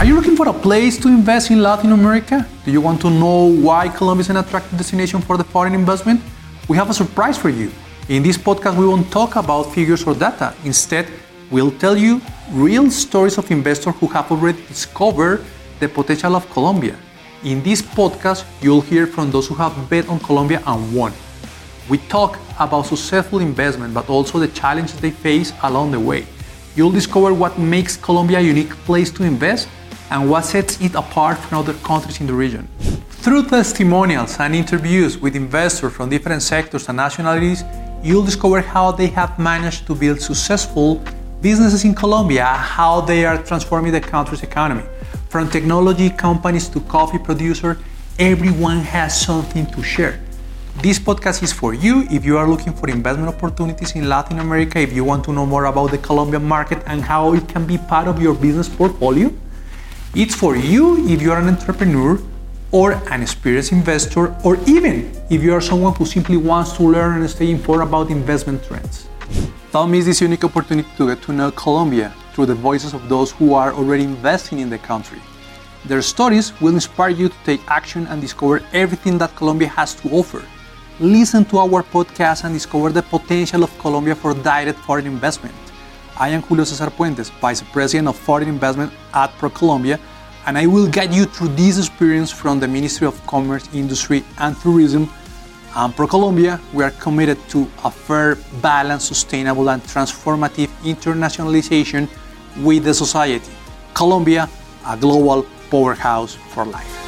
Are you looking for a place to invest in Latin America? Do you want to know why Colombia is an attractive destination for the foreign investment? We have a surprise for you. In this podcast, we won't talk about figures or data. Instead, we'll tell you real stories of investors who have already discovered the potential of Colombia. In this podcast, you'll hear from those who have bet on Colombia and won. We talk about successful investment, but also the challenges they face along the way. You'll discover what makes Colombia a unique place to invest and what sets it apart from other countries in the region. Through testimonials and interviews with investors from different sectors and nationalities, you'll discover how they have managed to build successful businesses in Colombia, how they are transforming the country's economy. From technology companies to coffee producers, everyone has something to share. This podcast is for you if you are looking for investment opportunities in Latin America, if you want to know more about the Colombian market and how it can be part of your business portfolio. It's for you if you are an entrepreneur or an experienced investor, or even if you are someone who simply wants to learn and stay informed about investment trends. Don't miss this unique opportunity to get to know Colombia through the voices of those who are already investing in the country. Their stories will inspire you to take action and discover everything that Colombia has to offer. Listen to our podcast and discover the potential of Colombia for direct foreign investment. I am Julio Cesar Puentes, Vice President of Foreign Investment at ProColombia, and I will guide you through this experience from the Ministry of Commerce, Industry, and Tourism. And ProColombia, we are committed to a fair, balanced, sustainable, and transformative internationalization with the society. Colombia, a global powerhouse for life.